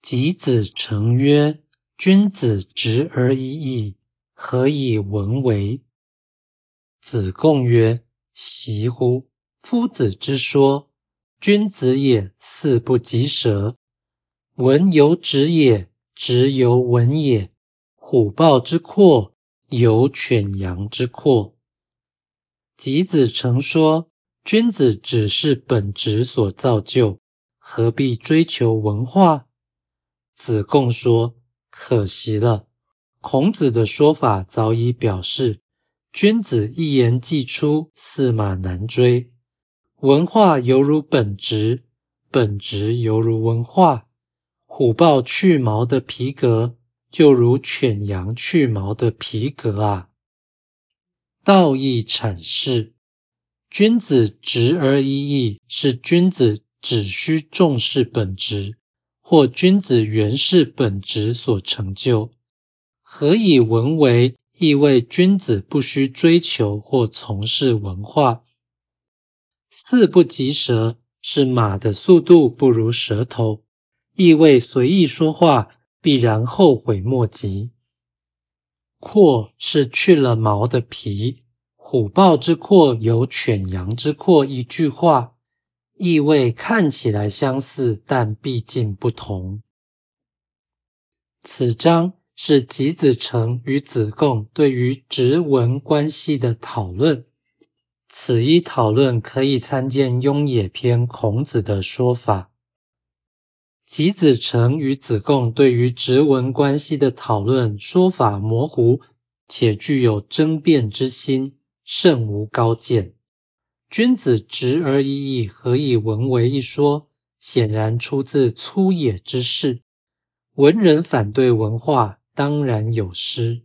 及子成曰：“君子直而已矣，何以文为？”子贡曰：“习乎！夫子之说，君子也，驷不及舌。文犹直也，直犹文也。虎豹之阔，犹犬羊之阔。”及子成说：“君子只是本职所造就，何必追求文化？”子贡说：“可惜了，孔子的说法早已表示，君子一言既出，驷马难追。文化犹如本质，本质犹如文化。虎豹去毛的皮革，就如犬羊去毛的皮革啊。”道义阐释：君子直而已矣，是君子只需重视本质。或君子原是本质所成就，何以文为？意味君子不需追求或从事文化。驷不及舌，是马的速度不如舌头，意味随意说话必然后悔莫及。阔是去了毛的皮，虎豹之阔有犬羊之阔，一句话。意味看起来相似，但毕竟不同。此章是吉子成与子贡对于直文关系的讨论。此一讨论可以参见《雍也篇》孔子的说法。吉子成与子贡对于直文关系的讨论说法模糊，且具有争辩之心，甚无高见。君子直而已矣，何以文为？一说显然出自粗野之士。文人反对文化，当然有失。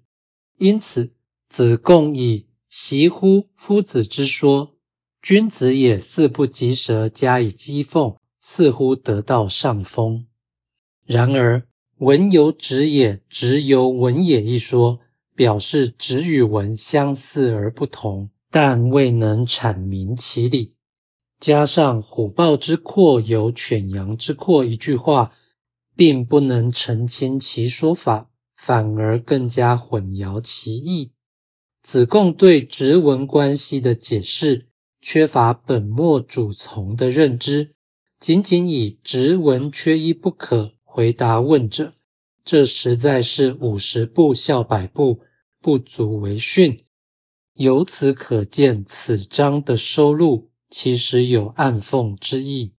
因此，子贡以“习乎夫子之说，君子也，驷不及舌”加以讥讽，似乎得到上风。然而，“文由直也，直由文也”一说，表示直与文相似而不同。但未能阐明其理，加上虎豹之阔有犬羊之阔一句话，并不能澄清其说法，反而更加混淆其意。子贡对直文关系的解释缺乏本末主从的认知，仅仅以直文缺一不可回答问者，这实在是五十步笑百步，不足为训。由此可见，此章的收录其实有暗讽之意。